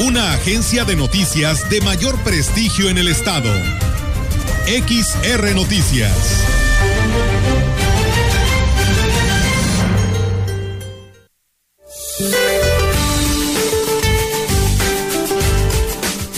Una agencia de noticias de mayor prestigio en el estado. XR Noticias.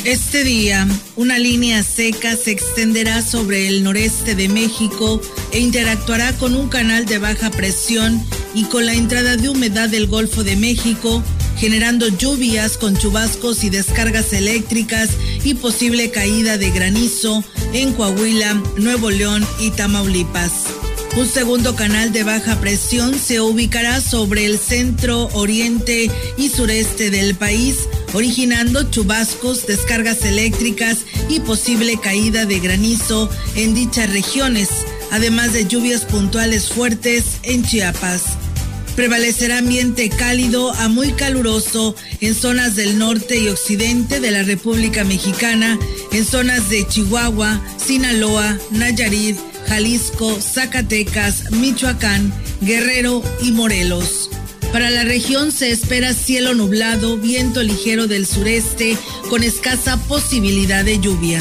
Este día, una línea seca se extenderá sobre el noreste de México e interactuará con un canal de baja presión y con la entrada de humedad del Golfo de México, generando lluvias con chubascos y descargas eléctricas y posible caída de granizo en Coahuila, Nuevo León y Tamaulipas. Un segundo canal de baja presión se ubicará sobre el centro, oriente y sureste del país, originando chubascos, descargas eléctricas y posible caída de granizo en dichas regiones, además de lluvias puntuales fuertes en Chiapas. Prevalecerá ambiente cálido a muy caluroso en zonas del norte y occidente de la República Mexicana, en zonas de Chihuahua, Sinaloa, Nayarit, Jalisco, Zacatecas, Michoacán, Guerrero y Morelos. Para la región se espera cielo nublado, viento ligero del sureste con escasa posibilidad de lluvia.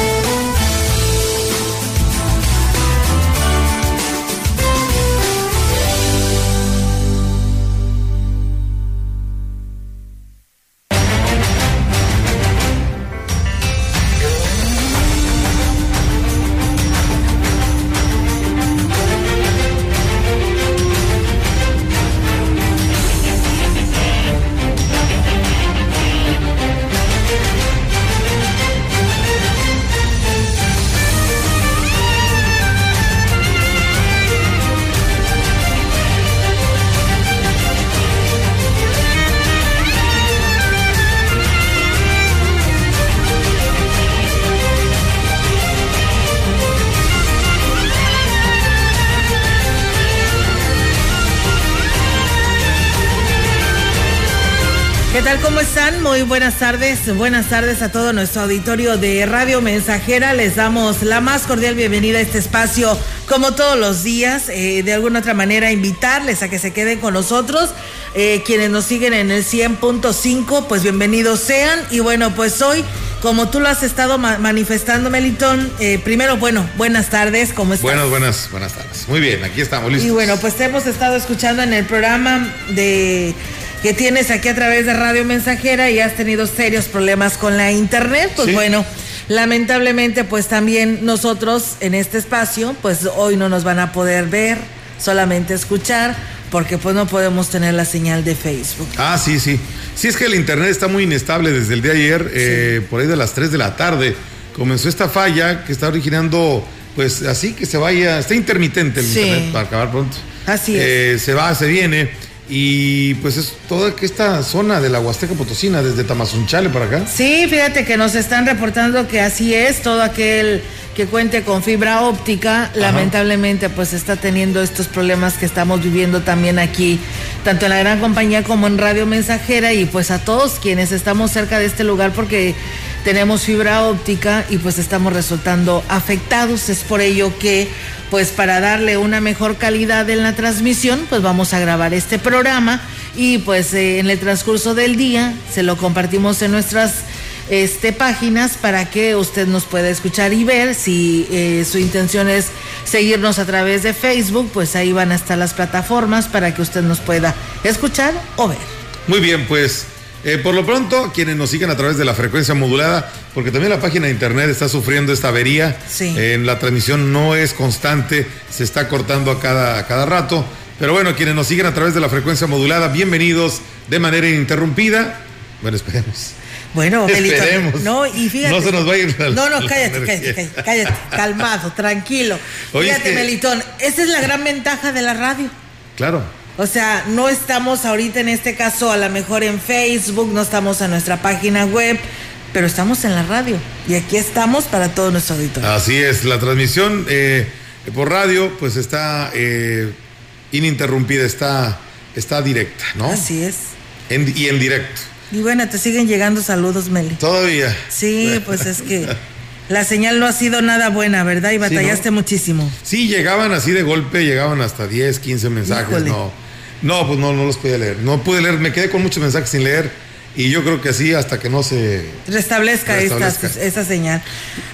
Muy buenas tardes. Buenas tardes a todo nuestro auditorio de Radio Mensajera. Les damos la más cordial bienvenida a este espacio, como todos los días. Eh, de alguna otra manera, invitarles a que se queden con nosotros. Eh, quienes nos siguen en el 100.5, pues bienvenidos sean. Y bueno, pues hoy, como tú lo has estado ma manifestando, Melitón, eh, primero, bueno, buenas tardes. ¿Cómo estás? Buenas, buenas, buenas tardes. Muy bien, aquí estamos listos. Y bueno, pues te hemos estado escuchando en el programa de que tienes aquí a través de Radio Mensajera y has tenido serios problemas con la internet, pues Sí. bueno, lamentablemente pues también nosotros en este espacio pues hoy no nos van a poder ver, solamente escuchar, porque pues no podemos tener la señal de Facebook. Ah, sí, sí. Sí, es que el internet está muy inestable desde el día de ayer, eh, por ahí de las 3 de la tarde. Comenzó esta falla que está originando, pues así que se vaya, está intermitente el Sí. internet para acabar pronto. Así es. Eh, se va, se viene. Y pues es toda esta zona de la Huasteca Potosina, desde Tamazunchale para acá. Sí, fíjate que nos están reportando que así es, todo aquel que cuente con fibra óptica, lamentablemente pues está teniendo estos problemas que estamos viviendo también aquí, tanto en la gran compañía como en Radio Mensajera y pues a todos quienes estamos cerca de este lugar porque tenemos fibra óptica y pues estamos resultando afectados, es por ello que pues para darle una mejor calidad en la transmisión, pues vamos a grabar este programa y pues eh, en el transcurso del día se lo compartimos en nuestras este, páginas para que usted nos pueda escuchar y ver. Si eh, su intención es seguirnos a través de Facebook, pues ahí van a estar las plataformas para que usted nos pueda escuchar o ver. Muy bien, pues eh, por lo pronto, quienes nos siguen a través de la frecuencia modulada, porque también la página de internet está sufriendo esta avería, Sí. Eh, la transmisión no es constante, se está cortando a cada, a cada rato. Pero bueno, quienes nos siguen a través de la frecuencia modulada, bienvenidos de manera ininterrumpida. Bueno, esperemos. Bueno, Melitón, Esperemos. No, y fíjate. No se nos va a ir la- No, no, la cállate, cállate, cállate, cállate, calmado, tranquilo. Oye, fíjate, es que- Melitón, esa es la gran ventaja de la radio. Claro. O sea, no estamos ahorita en este caso a lo mejor en Facebook, no estamos en nuestra página web, pero estamos en la radio y aquí estamos para todo nuestro auditorio. Así es, la transmisión eh, por radio pues está eh, ininterrumpida, está, está directa, ¿no? Así es. y en directo. Y bueno, te siguen llegando saludos, Meli. Todavía. Sí, pues es que la señal no ha sido nada buena, ¿verdad? Y batallaste muchísimo. Sí, llegaban así de golpe, llegaban hasta 10, 15 mensajes, no. No, pues no, no los podía leer. No pude leer, me quedé con muchos mensajes sin leer y yo creo que así hasta que no se restablezca, Esta, señal.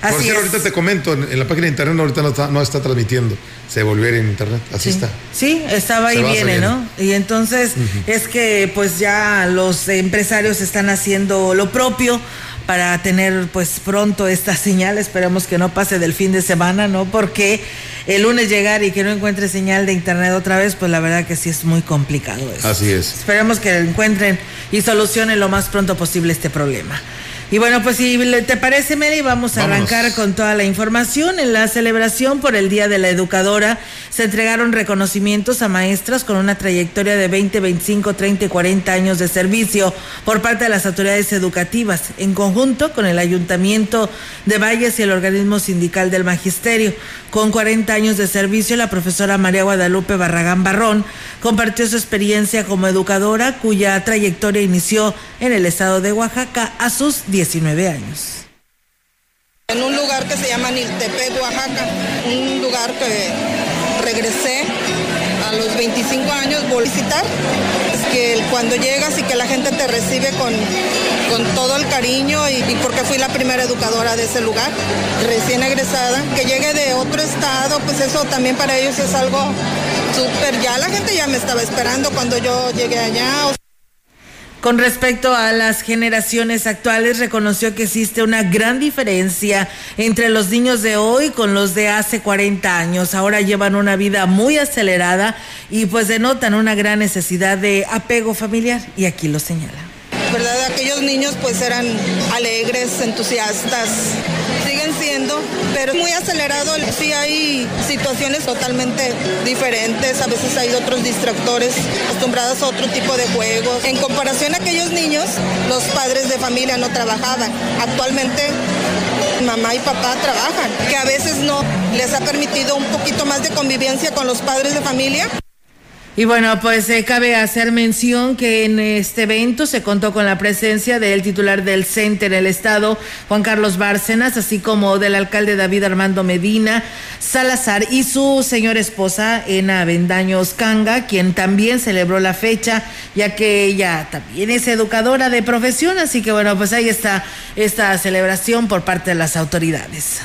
Así Por cierto, ahorita te comento, en, la página de internet ahorita no está, no está transmitiendo, se volvió en internet, así está. Sí, estaba ahí viene, ¿no? Y entonces es que pues ya los empresarios están haciendo lo propio para tener pues pronto esta señal, esperemos que no pase del fin de semana, ¿no? Porque el lunes llegar y que no encuentre señal de internet otra vez, pues la verdad que sí es muy complicado eso. Así es. Esperemos que encuentren y solucionen lo más pronto posible este problema. Y bueno, pues si te parece, Mary, vamos a arrancar con toda la información. En la celebración por el Día de la Educadora se entregaron reconocimientos a maestras con una trayectoria de 20, 25, 30 y 40 años de servicio por parte de las autoridades educativas, en conjunto con el Ayuntamiento de Valles y el organismo sindical del Magisterio. Con 40 años de servicio, la profesora María Guadalupe Barragán Barrón compartió su experiencia como educadora, cuya trayectoria inició en el estado de Oaxaca a sus 19 años. En un lugar que se llama Niltepec, Oaxaca, un lugar que regresé a los 25 años a visitar, que cuando llegas y que la gente te recibe con, con todo el cariño y, porque fui la primera educadora de ese lugar, recién egresada, que llegue de otro estado, pues eso también para ellos es algo súper, ya la gente ya me estaba esperando cuando yo llegué allá. Con respecto a las generaciones actuales, reconoció que existe una gran diferencia entre los niños de hoy con los de hace 40 años. Ahora llevan una vida muy acelerada y pues denotan una gran necesidad de apego familiar y aquí lo señala. ¿Verdad? Aquellos niños pues eran alegres, entusiastas, pero muy acelerado. Sí hay situaciones totalmente diferentes, a veces hay otros distractores acostumbrados a otro tipo de juegos. En comparación a aquellos niños, los padres de familia no trabajaban. Actualmente mamá y papá trabajan, que a veces no les ha permitido un poquito más de convivencia con los padres de familia. Y bueno, pues eh, cabe hacer mención que en este evento se contó con la presencia del titular del CENTE en el estado, Juan Carlos Bárcenas, así como del alcalde David Armando Medina Salazar y su señora esposa, Ena Vendaños Canga, quien también celebró la fecha, ya que ella también es educadora de profesión, así que bueno, pues ahí está esta celebración por parte de las autoridades.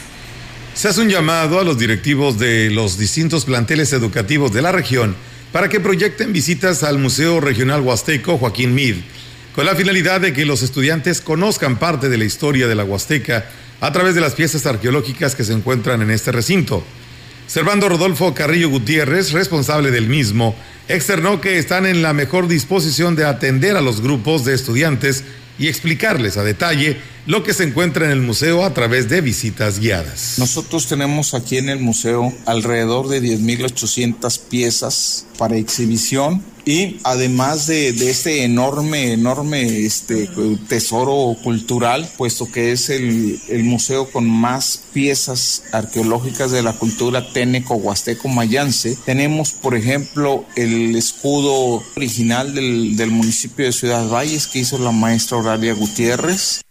Se hace un llamado a los directivos de los distintos planteles educativos de la región para que proyecten visitas al Museo Regional Huasteco Joaquín Mid, con la finalidad de que los estudiantes conozcan parte de la historia de la Huasteca a través de las piezas arqueológicas que se encuentran en este recinto. Servando Rodolfo Carrillo Gutiérrez, responsable del mismo, externó que están en la mejor disposición de atender a los grupos de estudiantes y explicarles a detalle lo que se encuentra en el museo a través de visitas guiadas. Nosotros tenemos aquí en el museo alrededor de 10.800 piezas para exhibición y además de, este enorme, enorme este, tesoro cultural, puesto que es el, museo con más piezas arqueológicas de la cultura teneco, huasteco, mayance, tenemos, por ejemplo, el escudo original del, del municipio de Ciudad Valles que hizo la maestra Horaria Gutiérrez.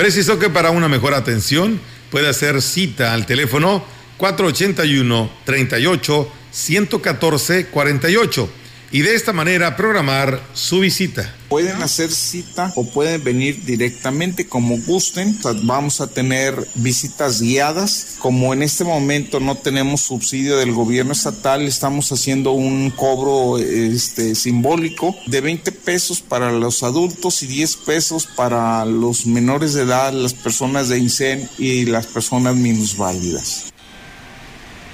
Precisó que para una mejor atención puede hacer cita al teléfono 481 38 114 48 y de esta manera programar su visita. Pueden hacer cita o pueden venir directamente como gusten. Vamos a tener visitas guiadas. Como en este momento no tenemos subsidio del gobierno estatal, estamos haciendo un cobro este, simbólico de 20 pesos para los adultos y 10 pesos para los menores de edad, las personas de INSEN y las personas minusválidas.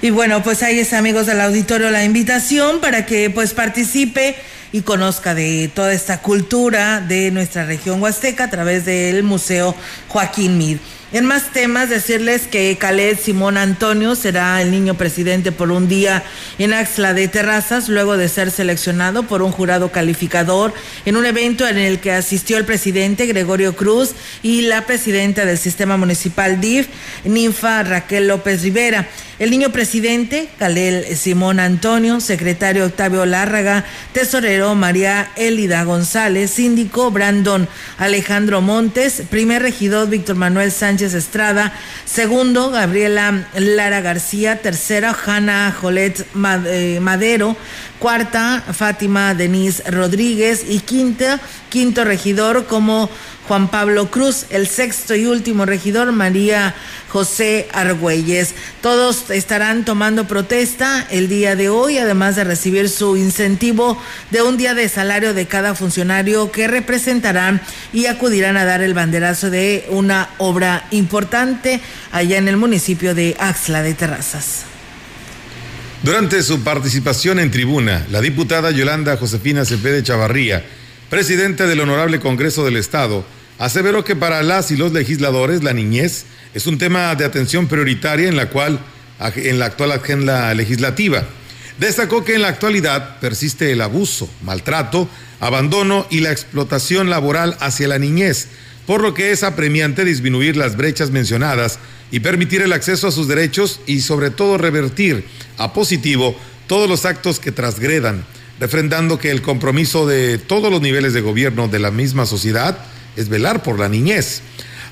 Y bueno, pues ahí es amigos del auditorio la invitación para que pues participe y conozca de toda esta cultura de nuestra región huasteca a través del Museo Joaquín Mid. En más temas, decirles que Caled Simón Antonio será el niño presidente por un día en Axla de Terrazas, luego de ser seleccionado por un jurado calificador en un evento en el que asistió el presidente Gregorio Cruz y la presidenta del sistema municipal DIF, Ninfa Raquel López Rivera. El niño presidente, Calel Simón Antonio, secretario Octavio Lárraga, tesorero María Elida González, síndico Brandon Alejandro Montes, primer regidor Víctor Manuel Sánchez Estrada, segundo Gabriela Lara García, tercera Hanna Jolet eh, Madero, cuarta Fátima Denise Rodríguez. Y quinta, quinto regidor como Juan Pablo Cruz, el sexto y último regidor María José Argüelles. Todos estarán tomando protesta el día de hoy, además de recibir su incentivo de un día de salario de cada funcionario que representarán y acudirán a dar el banderazo de una obra importante allá en el municipio de Axla de Terrazas. Durante su participación en tribuna, la diputada Yolanda Josefina Cepede Chavarría, presidenta del Honorable Congreso del Estado, aseveró que para las y los legisladores la niñez es un tema de atención prioritaria en la cual en la actual agenda legislativa. Destacó que en la actualidad persiste el abuso, maltrato, abandono y la explotación laboral hacia la niñez, por lo que es apremiante disminuir las brechas mencionadas y permitir el acceso a sus derechos y sobre todo revertir a positivo todos los actos que transgredan, refrendando que el compromiso de todos los niveles de gobierno de la misma sociedad es velar por la niñez.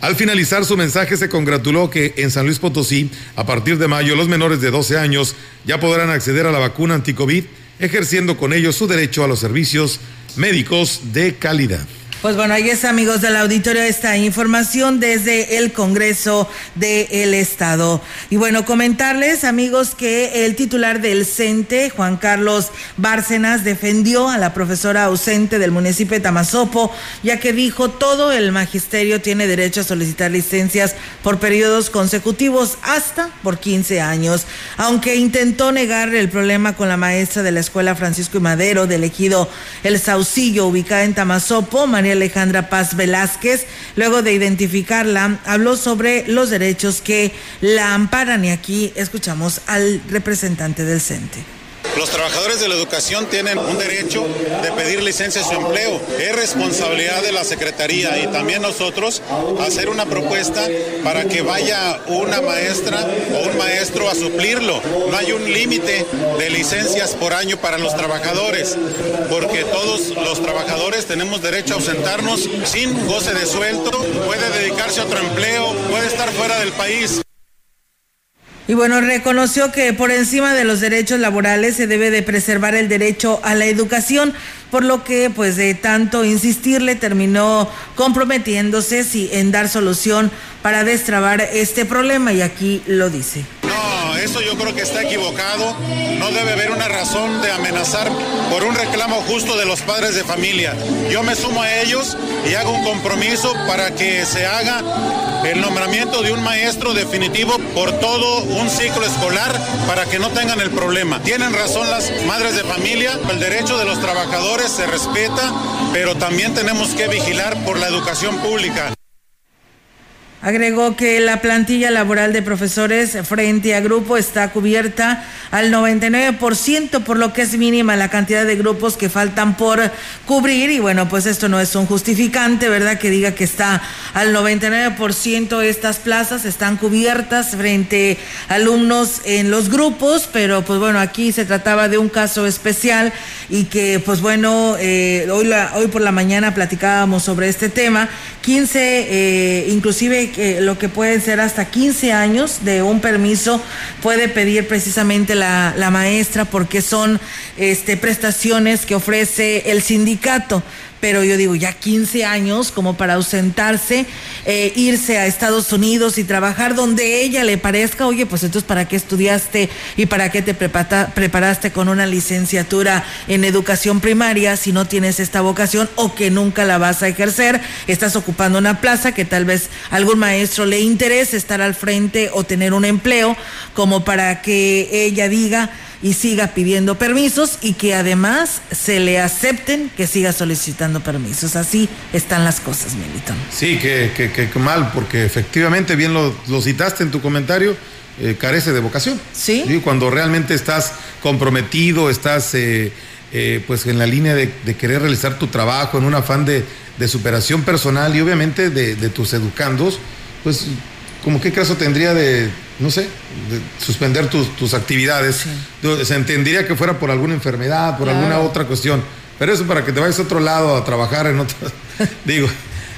Al finalizar su mensaje se congratuló que en San Luis Potosí, a partir de mayo, los menores de 12 años ya podrán acceder a la vacuna anticovid, ejerciendo con ello su derecho a los servicios médicos de calidad. Pues bueno, ahí es amigos del auditorio esta información desde el Congreso del Estado. Y bueno, comentarles amigos que el titular del CENTE, Juan Carlos Bárcenas, defendió a la profesora ausente del municipio de Tamazopo, ya que dijo todo el magisterio tiene derecho a solicitar licencias por periodos consecutivos hasta por 15 años. Aunque intentó negar el problema con la maestra de la escuela Francisco y Madero del ejido El Saucillo, ubicada en Tamazopo, María Alejandra Paz Velázquez, luego de identificarla, habló sobre los derechos que la amparan y aquí escuchamos al representante del CENTE. Los trabajadores de la educación tienen un derecho de pedir licencia de su empleo. Es responsabilidad de la Secretaría y también nosotros hacer una propuesta para que vaya una maestra o un maestro a suplirlo. No hay un límite de licencias por año para los trabajadores, porque todos los trabajadores tenemos derecho a ausentarnos sin goce de sueldo, puede dedicarse a otro empleo, puede estar fuera del país. Y bueno, reconoció que por encima de los derechos laborales se debe de preservar el derecho a la educación, por lo que pues de tanto insistirle terminó comprometiéndose si, en dar solución para destrabar este problema y aquí lo dice. Eso yo creo que está equivocado. No debe haber una razón de amenazar por un reclamo justo de los padres de familia. Yo me sumo a ellos y hago un compromiso para que se haga el nombramiento de un maestro definitivo por todo un ciclo escolar para que no tengan el problema. Tienen razón las madres de familia, el derecho de los trabajadores se respeta, pero también tenemos que vigilar por la educación pública. Agregó que la plantilla laboral de profesores frente a grupo está cubierta al 99%, por lo que es mínima la cantidad de grupos que faltan por cubrir. Y bueno, pues esto no es un justificante, ¿verdad? Que diga que está al 99% estas plazas están cubiertas frente a alumnos en los grupos, pero pues bueno, aquí se trataba de un caso especial y que pues bueno, eh, hoy, la, hoy por la mañana platicábamos sobre este tema. 15, eh, inclusive lo que pueden ser hasta 15 años de un permiso puede pedir precisamente la, la maestra porque son este, prestaciones que ofrece el sindicato pero yo digo, ya 15 años como para ausentarse, eh, irse a Estados Unidos y trabajar donde ella le parezca, oye, pues entonces ¿para qué estudiaste y para qué te preparaste con una licenciatura en educación primaria si no tienes esta vocación o que nunca la vas a ejercer? Estás ocupando una plaza que tal vez algún maestro le interese estar al frente o tener un empleo como para que ella diga y siga pidiendo permisos y que además se le acepten que siga solicitando permisos. Así están las cosas, Milton. Sí, que, que, mal, porque efectivamente, bien lo, citaste en tu comentario, eh, carece de vocación. Sí. Cuando realmente estás comprometido, estás eh, eh, pues en la línea de, querer realizar tu trabajo, en un afán de, superación personal y obviamente de, tus educandos, pues como qué caso tendría de, no sé, de suspender tus, actividades. Se entendería que fuera por alguna enfermedad, por alguna otra cuestión. Pero eso para que te vayas a otro lado a trabajar en otro, digo,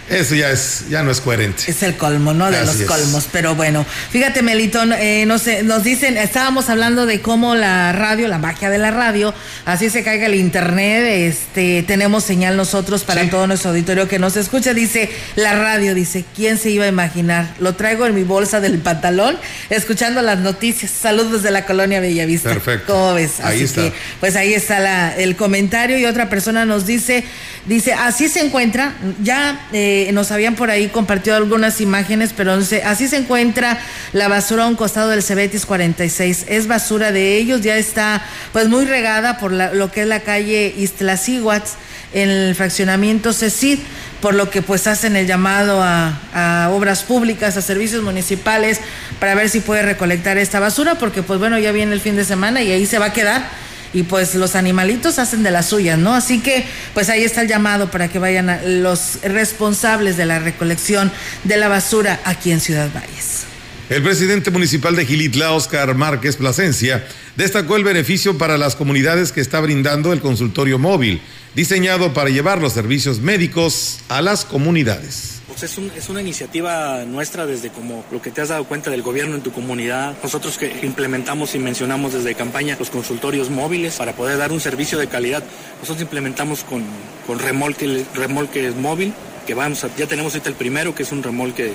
eso ya es, ya no es coherente. Es el colmo, ¿no? De los colmos. Pero bueno, fíjate, Melitón, eh, no sé, nos dicen, estábamos hablando de cómo la radio, la magia de la radio, así se caiga el internet, este, tenemos señal nosotros para todo nuestro auditorio que nos escucha. Dice, la radio, dice, ¿quién se iba a imaginar? Lo traigo en mi bolsa del pantalón, escuchando las noticias. Saludos desde la colonia Bellavista. Perfecto. ¿Cómo ves? Ahí está. Que, pues ahí está la, el comentario y otra persona nos dice, dice, así se encuentra, ya. Eh, nos habían por ahí compartido algunas imágenes, pero así se encuentra la basura a un costado del Cebetis 46. Es basura de ellos, ya está pues muy regada por lo que es la calle Iztlacíhuatl en el fraccionamiento CECID, por lo que pues hacen el llamado a, a, obras públicas, a servicios municipales, para ver si puede recolectar esta basura, porque pues bueno, ya viene el fin de semana y ahí se va a quedar y pues los animalitos hacen de las suyas, ¿no? Así que pues ahí está el llamado para que vayan los responsables de la recolección de la basura aquí en Ciudad Valles. El presidente municipal de Gilitla, Oscar Márquez Plasencia, destacó el beneficio para las comunidades que está brindando el consultorio móvil, diseñado para llevar los servicios médicos a las comunidades. Pues es, es, una iniciativa nuestra desde como lo que te has dado cuenta del gobierno en tu comunidad. Nosotros que implementamos y mencionamos desde campaña los consultorios móviles para poder dar un servicio de calidad. Nosotros implementamos con, con remolque, remolque móvil que vamos ya tenemos ahorita el primero que es un remolque eh,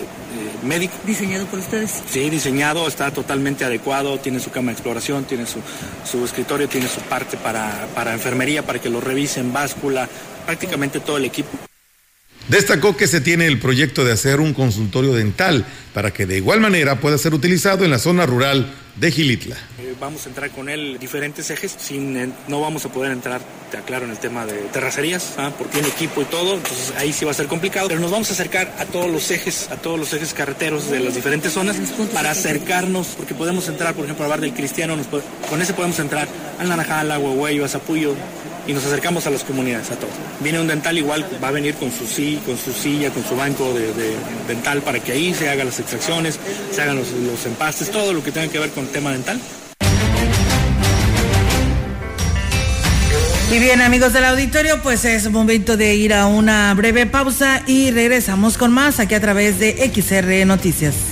médico. ¿Diseñado por ustedes? Sí, diseñado, está totalmente adecuado, tiene su cama de exploración, tiene su, su escritorio, tiene su parte para, para enfermería, para que lo revisen, báscula, prácticamente todo el equipo. Destacó que se tiene el proyecto de hacer un consultorio dental para que de igual manera pueda ser utilizado en la zona rural de Gilitla. Eh, vamos a entrar con él diferentes ejes, sin, no vamos a poder entrar, te aclaro, en el tema de terracerías, ¿ah? porque tiene equipo y todo, entonces ahí sí va a ser complicado, pero nos vamos a acercar a todos los ejes, a todos los ejes carreteros de las diferentes zonas para acercarnos, porque podemos entrar, por ejemplo, al bar del Cristiano, con ese podemos entrar al Naranjal, a Huehueyo, a Zapullo, y nos acercamos a las comunidades, a todos. Viene un dental igual, va a venir con su, con su silla, con su banco de, dental para que ahí se hagan las extracciones, se hagan los, los empastes, todo lo que tenga que ver con el tema dental. Y bien, amigos del auditorio, pues es momento de ir a una breve pausa y regresamos con más aquí a través de XR Noticias.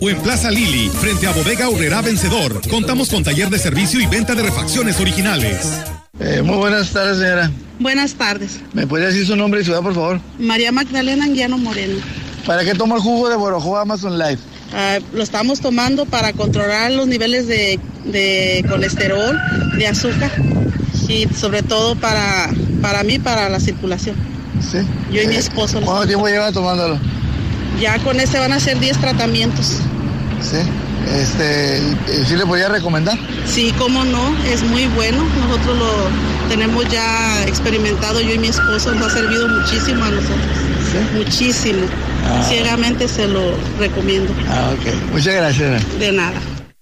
o en Plaza Lili, frente a Bodega Urrera Vencedor. Contamos con taller de servicio y venta de refacciones originales. Eh, muy buenas tardes, señora. Buenas tardes. ¿Me puede decir su nombre y ciudad, por favor? María Magdalena Anguiano Moreno. ¿Para qué toma el jugo de Borojo Amazon Life? Ah, lo estamos tomando para controlar los niveles de, de, colesterol, de azúcar y sobre todo para, para mí, para la circulación. Sí. Yo y mi esposo. ¿Cuánto tiempo lleva tomándolo? Ya con este van a ser 10 tratamientos. Sí. Este, ¿Sí le podría recomendar? Sí, cómo no, es muy bueno. Nosotros lo tenemos ya experimentado, yo y mi esposo, nos ha servido muchísimo a nosotros. ¿Sí? Muchísimo. Ah. Ciegamente se lo recomiendo. Ah, ok. Muchas gracias. De nada.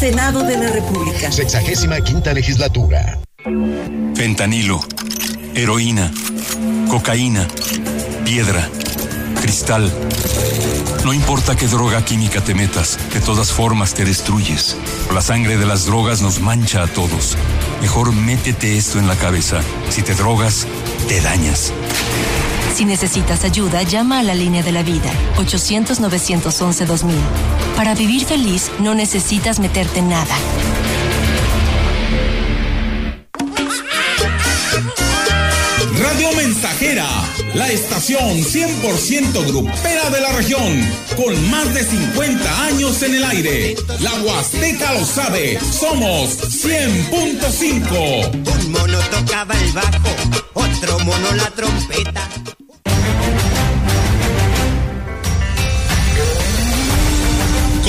Senado de la República. Sexagésima quinta legislatura. Fentanilo, heroína, cocaína, piedra, cristal. No importa qué droga química te metas, de todas formas te destruyes. La sangre de las drogas nos mancha a todos. Mejor métete esto en la cabeza. Si te drogas, te dañas. Si necesitas ayuda, llama a la línea de la vida, 800-911-2000. Para vivir feliz, no necesitas meterte en nada. Radio Mensajera, la estación 100% grupera de la región, con más de 50 años en el aire. La Huasteca lo sabe, somos 100.5. Un mono tocaba el bajo, otro mono la trompeta.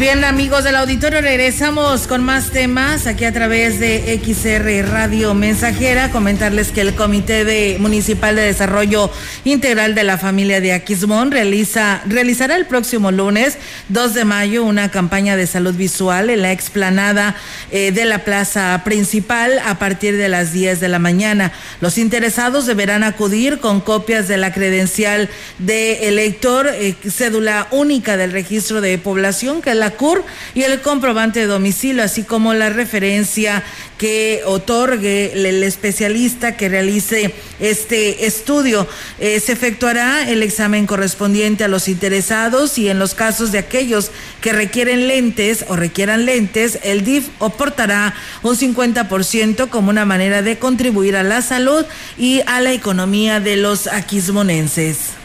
Bien, amigos del auditorio, regresamos con más temas aquí a través de XR Radio Mensajera. Comentarles que el Comité de Municipal de Desarrollo Integral de la Familia de Aquismón realiza, realizará el próximo lunes 2 de mayo una campaña de salud visual en la explanada eh, de la plaza principal a partir de las 10 de la mañana. Los interesados deberán acudir con copias de la credencial de elector, eh, cédula única del registro de población que la CUR y el comprobante de domicilio, así como la referencia que otorgue el especialista que realice este estudio. Eh, se efectuará el examen correspondiente a los interesados y en los casos de aquellos que requieren lentes o requieran lentes, el DIF aportará un 50% como una manera de contribuir a la salud y a la economía de los aquismonenses.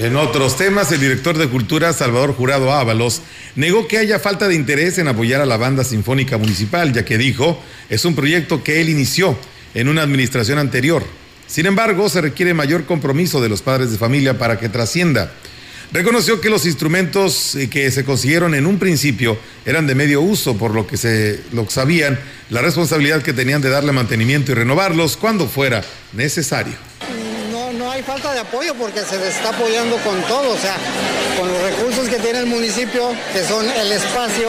En otros temas, el director de Cultura, Salvador Jurado Ábalos, negó que haya falta de interés en apoyar a la banda sinfónica municipal, ya que dijo, es un proyecto que él inició en una administración anterior. Sin embargo, se requiere mayor compromiso de los padres de familia para que trascienda. Reconoció que los instrumentos eh, que se consiguieron en un principio eran de medio uso, por lo que se lo sabían la responsabilidad que tenían de darle mantenimiento y renovarlos cuando fuera necesario falta de apoyo porque se les está apoyando con todo, o sea, con los recursos que tiene el municipio, que son el espacio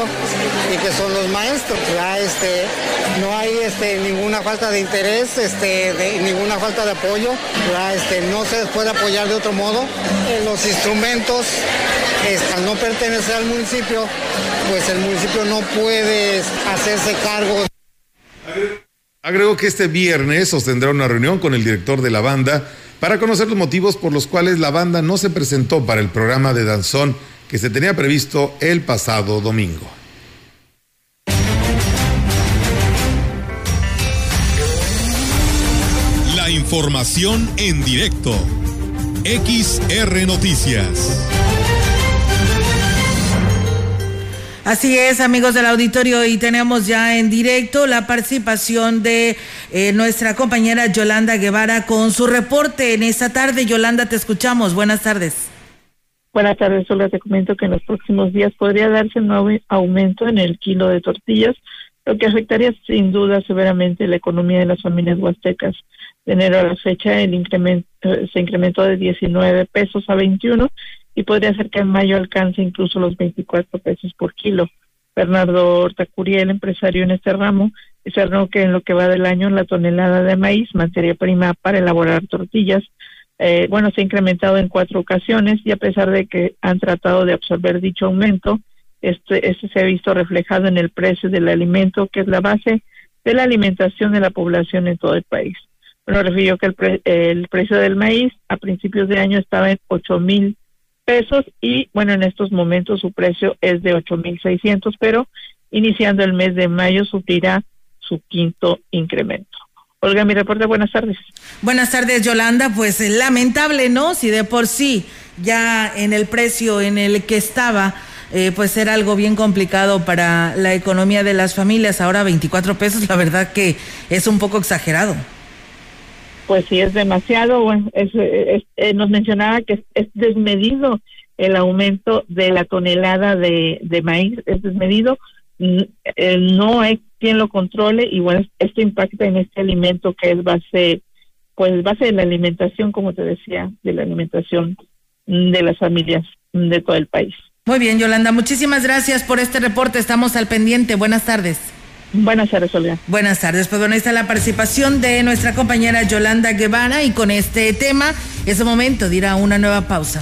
y que son los maestros. Ya este, no hay este, ninguna falta de interés, este, de, ninguna falta de apoyo, ya este, no se les puede apoyar de otro modo. Eh, los instrumentos, al no pertenecer al municipio, pues el municipio no puede hacerse cargo. Agregó que este viernes sostendrá una reunión con el director de la banda para conocer los motivos por los cuales la banda no se presentó para el programa de danzón que se tenía previsto el pasado domingo. La información en directo. XR Noticias. Así es, amigos del auditorio, y tenemos ya en directo la participación de eh, nuestra compañera Yolanda Guevara con su reporte en esta tarde. Yolanda, te escuchamos. Buenas tardes. Buenas tardes, solo te comento que en los próximos días podría darse un nuevo aumento en el kilo de tortillas, lo que afectaría sin duda severamente la economía de las familias huastecas. De enero a la fecha el incremento eh, se incrementó de 19 pesos a 21 y podría ser que en mayo alcance incluso los 24 pesos por kilo. Bernardo Hortacuriel, empresario en este ramo, discernió que en lo que va del año la tonelada de maíz, materia prima para elaborar tortillas, eh, bueno, se ha incrementado en cuatro ocasiones y a pesar de que han tratado de absorber dicho aumento, Este, este se ha visto reflejado en el precio del alimento, que es la base de la alimentación de la población en todo el país. Bueno, refirió que el, el precio del maíz a principios de año estaba en 8 mil pesos y bueno, en estos momentos su precio es de 8 mil 600, pero iniciando el mes de mayo sufrirá su quinto incremento. Olga, mi reporte, buenas tardes. Buenas tardes, Yolanda. Pues eh, lamentable, ¿no? Si de por sí ya en el precio en el que estaba, eh, pues era algo bien complicado para la economía de las familias. Ahora 24 pesos, la verdad que es un poco exagerado. Pues sí, es demasiado. Bueno, eh, nos mencionaba que es, desmedido el aumento de la tonelada de, de maíz, es desmedido. no hay quien lo controle y bueno, esto impacta en este alimento que es base, pues base de la alimentación, como te decía, de la alimentación de las familias de todo el país. Muy bien, Yolanda, muchísimas gracias por este reporte. Estamos al pendiente. Buenas tardes. Buenas tardes, Olga. Buenas tardes. Pues bueno, ahí está la participación de nuestra compañera Yolanda Guevara y con este tema, ese momento dirá una nueva pausa.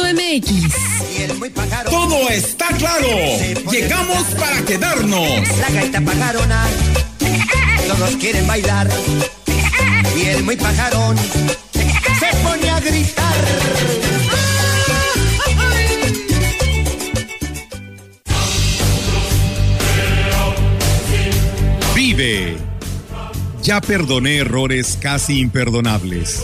radiomensajera.mx. Todo está claro. Llegamos para quedarnos. La gaita pajarona, todos quieren bailar. Y el muy pajarón se pone a gritar. Vive. Ya perdoné errores casi imperdonables.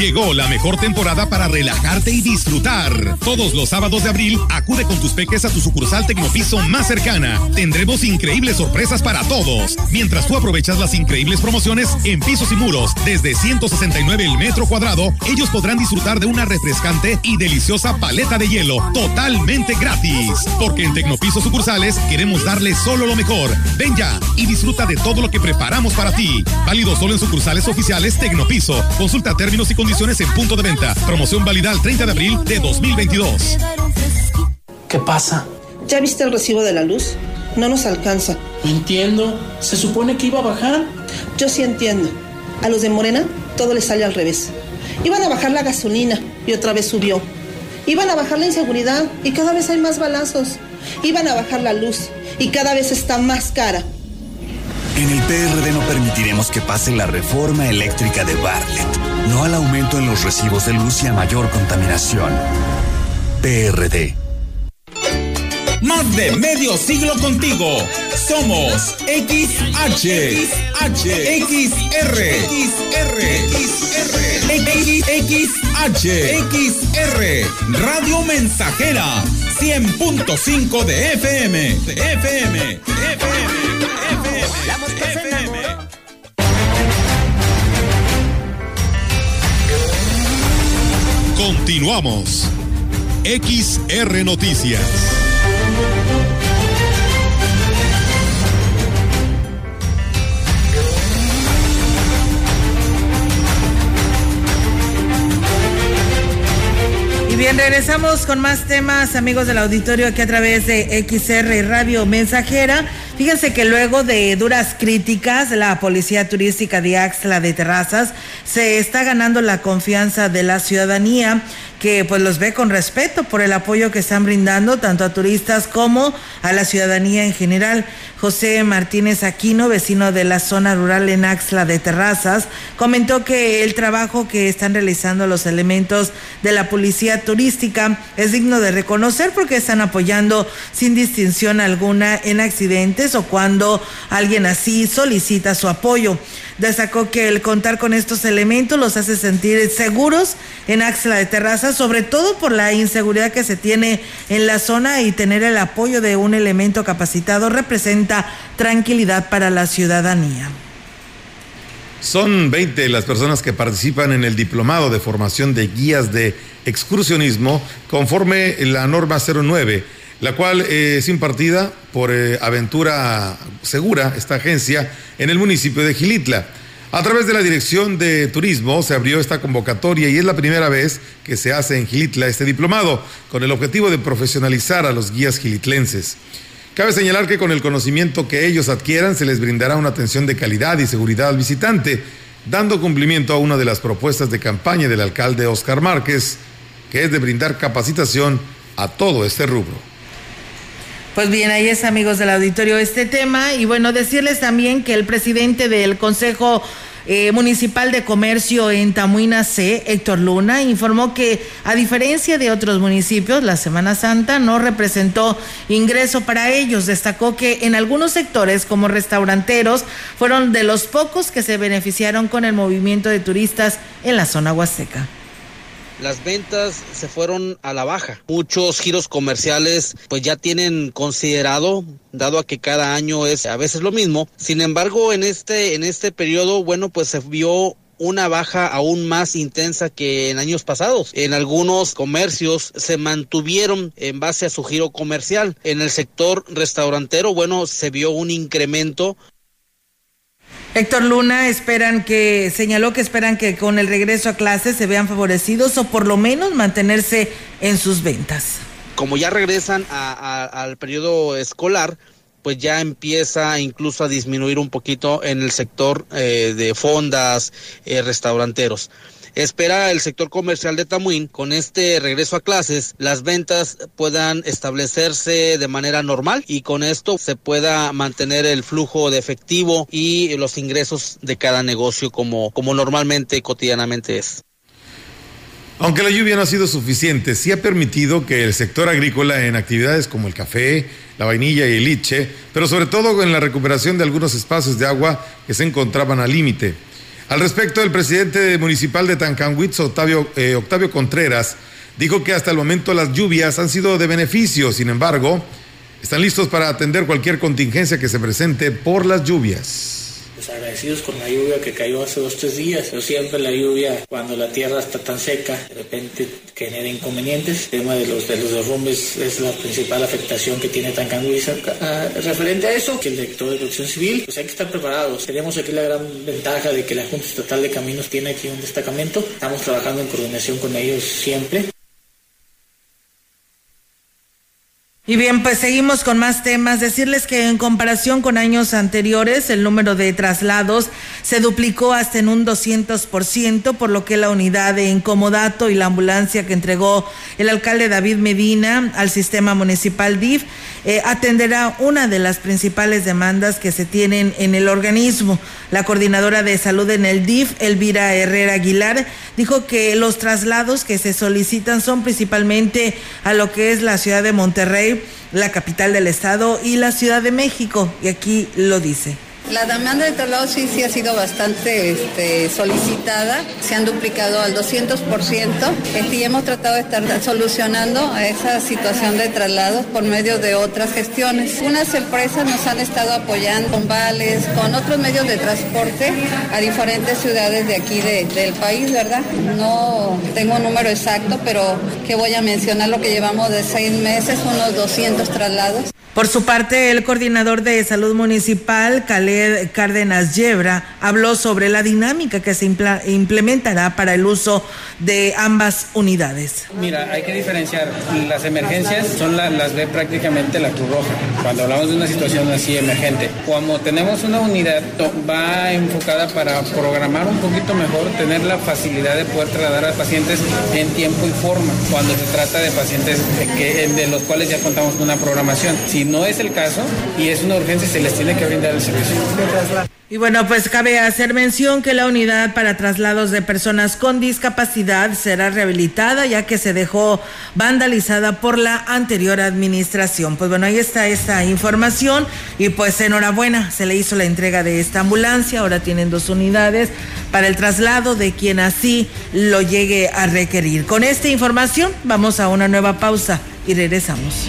Llegó la mejor temporada para relajarte y disfrutar. Todos los sábados de abril, acude con tus peques a tu sucursal Tecnopiso más cercana. Tendremos increíbles sorpresas para todos. Mientras tú aprovechas las increíbles promociones en pisos y muros desde 169 el metro cuadrado, ellos podrán disfrutar de una refrescante y deliciosa paleta de hielo totalmente gratis. Porque en Tecnopiso sucursales queremos darle solo lo mejor. Ven ya y disfruta de todo lo que preparamos para ti. Válido solo en sucursales oficiales Tecnopiso. Consulta términos y condiciones en punto de venta. Promoción válida el 30 de abril de 2022. ¿Qué pasa? ¿Ya viste el recibo de la luz? No nos alcanza. No entiendo. Se supone que iba a bajar. Yo sí entiendo. A los de Morena todo les sale al revés. Iban a bajar la gasolina y otra vez subió. Iban a bajar la inseguridad y cada vez hay más balazos. Iban a bajar la luz y cada vez está más cara. En el PRD no permitiremos que pase la reforma eléctrica de Bartlett, no al aumento en los recibos de luz y a mayor contaminación. PRD. Más de medio siglo contigo. Somos XH, XH, XR, XR, XR, XH, XR, Radio Mensajera, 100.5 de FM, de FM, de FM. Continuamos. XR Noticias. Y bien, regresamos con más temas, amigos del auditorio, aquí a través de XR Radio Mensajera. Fíjense que luego de duras críticas, la Policía Turística de Axla de Terrazas se está ganando la confianza de la ciudadanía que pues los ve con respeto por el apoyo que están brindando tanto a turistas como a la ciudadanía en general. José Martínez Aquino, vecino de la zona rural en Axla de Terrazas, comentó que el trabajo que están realizando los elementos de la policía turística es digno de reconocer porque están apoyando sin distinción alguna en accidentes o cuando alguien así solicita su apoyo. Destacó que el contar con estos elementos los hace sentir seguros en Axla de Terrazas, sobre todo por la inseguridad que se tiene en la zona y tener el apoyo de un elemento capacitado representa tranquilidad para la ciudadanía. Son 20 las personas que participan en el diplomado de formación de guías de excursionismo conforme la norma 09 la cual es impartida por eh, Aventura Segura, esta agencia, en el municipio de Gilitla. A través de la Dirección de Turismo se abrió esta convocatoria y es la primera vez que se hace en Gilitla este diplomado, con el objetivo de profesionalizar a los guías gilitlenses. Cabe señalar que con el conocimiento que ellos adquieran se les brindará una atención de calidad y seguridad al visitante, dando cumplimiento a una de las propuestas de campaña del alcalde Oscar Márquez, que es de brindar capacitación a todo este rubro. Pues bien, ahí es amigos del auditorio este tema y bueno, decirles también que el presidente del Consejo eh, Municipal de Comercio en Tamuina C, Héctor Luna, informó que a diferencia de otros municipios, la Semana Santa no representó ingreso para ellos. Destacó que en algunos sectores como restauranteros fueron de los pocos que se beneficiaron con el movimiento de turistas en la zona huasteca las ventas se fueron a la baja. Muchos giros comerciales pues ya tienen considerado, dado a que cada año es a veces lo mismo. Sin embargo, en este, en este periodo, bueno, pues se vio una baja aún más intensa que en años pasados. En algunos comercios se mantuvieron en base a su giro comercial. En el sector restaurantero, bueno, se vio un incremento Héctor Luna esperan que señaló que esperan que con el regreso a clases se vean favorecidos o por lo menos mantenerse en sus ventas. Como ya regresan al periodo escolar, pues ya empieza incluso a disminuir un poquito en el sector eh, de fondas, eh, restauranteros. Espera el sector comercial de Tamuín con este regreso a clases las ventas puedan establecerse de manera normal y con esto se pueda mantener el flujo de efectivo y los ingresos de cada negocio como, como normalmente cotidianamente es. Aunque la lluvia no ha sido suficiente, sí ha permitido que el sector agrícola en actividades como el café, la vainilla y el liche, pero sobre todo en la recuperación de algunos espacios de agua que se encontraban al límite. Al respecto, el presidente municipal de Tancanwitz, Octavio, eh, Octavio Contreras, dijo que hasta el momento las lluvias han sido de beneficio, sin embargo, están listos para atender cualquier contingencia que se presente por las lluvias pues agradecidos con la lluvia que cayó hace dos tres días. Pero siempre la lluvia, cuando la tierra está tan seca, de repente genera inconvenientes. El tema de los, de los derrumbes es la principal afectación que tiene Tancanduiz. Ah, referente a eso, que el director de protección civil, pues hay que estar preparados. Tenemos aquí la gran ventaja de que la Junta Estatal de Caminos tiene aquí un destacamento. Estamos trabajando en coordinación con ellos siempre. Y bien, pues seguimos con más temas. Decirles que en comparación con años anteriores, el número de traslados se duplicó hasta en un 200%, por lo que la unidad de incomodato y la ambulancia que entregó el alcalde David Medina al sistema municipal DIF eh, atenderá una de las principales demandas que se tienen en el organismo. La coordinadora de salud en el DIF, Elvira Herrera Aguilar, dijo que los traslados que se solicitan son principalmente a lo que es la ciudad de Monterrey, la capital del estado y la Ciudad de México. Y aquí lo dice. La demanda de traslados sí, sí ha sido bastante este, solicitada, se han duplicado al 200% este, y hemos tratado de estar solucionando esa situación de traslados por medio de otras gestiones. Unas empresas nos han estado apoyando con vales, con otros medios de transporte a diferentes ciudades de aquí del país, ¿verdad? No tengo un número exacto, pero que voy a mencionar lo que llevamos de seis meses, unos 200 traslados. Por su parte, el coordinador de salud municipal, Khaled Cárdenas Yebra, habló sobre la dinámica que se implementará para el uso de ambas unidades. Mira, hay que diferenciar. Las emergencias son las ve prácticamente la Cruz Roja, cuando hablamos de una situación así emergente. Como tenemos una unidad, va enfocada para programar un poquito mejor, tener la facilidad de poder trasladar a pacientes en tiempo y forma, cuando se trata de pacientes de los cuales ya contamos con una programación. Si no es el caso y es una urgencia, se les tiene que brindar el servicio. Y bueno, pues cabe hacer mención que la unidad para traslados de personas con discapacidad será rehabilitada ya que se dejó vandalizada por la anterior administración. Pues bueno, ahí está esta información y pues enhorabuena, se le hizo la entrega de esta ambulancia, ahora tienen dos unidades para el traslado de quien así lo llegue a requerir. Con esta información vamos a una nueva pausa y regresamos.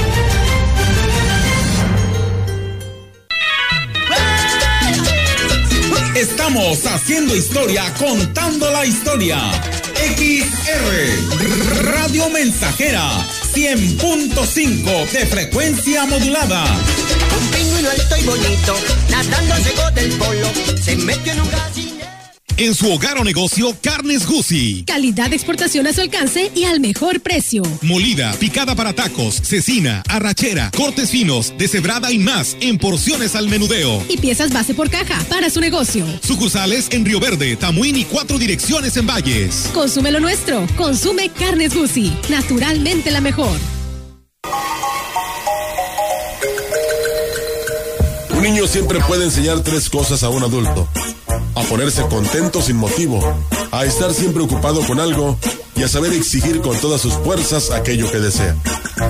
Estamos haciendo historia, contando la historia. XR Radio Mensajera 100.5 de frecuencia modulada. Un pingüino alto y bonito, nadando llegó del polo, se metió en un gallina en su hogar o negocio, Carnes Gucci. Calidad de exportación a su alcance y al mejor precio. Molida, picada para tacos, cecina, arrachera, cortes finos, deshebrada y más en porciones al menudeo. Y piezas base por caja para su negocio. Sucursales en Río Verde, Tamuín y cuatro direcciones en Valles. Consume lo nuestro. Consume Carnes Gucci. Naturalmente la mejor. Un niño siempre puede enseñar tres cosas a un adulto ponerse contento sin motivo, a estar siempre ocupado con algo y a saber exigir con todas sus fuerzas aquello que desea. La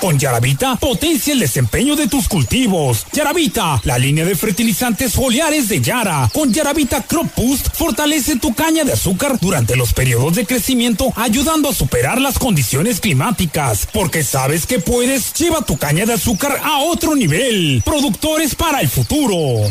Con Yaravita, potencia el desempeño de tus cultivos. Yaravita, la línea de fertilizantes foliares de Yara. Con Yaravita Crop Boost, fortalece tu caña de azúcar durante los periodos de crecimiento, ayudando a superar las condiciones climáticas. Porque sabes que puedes, lleva tu caña de azúcar a otro nivel. Productores para el futuro.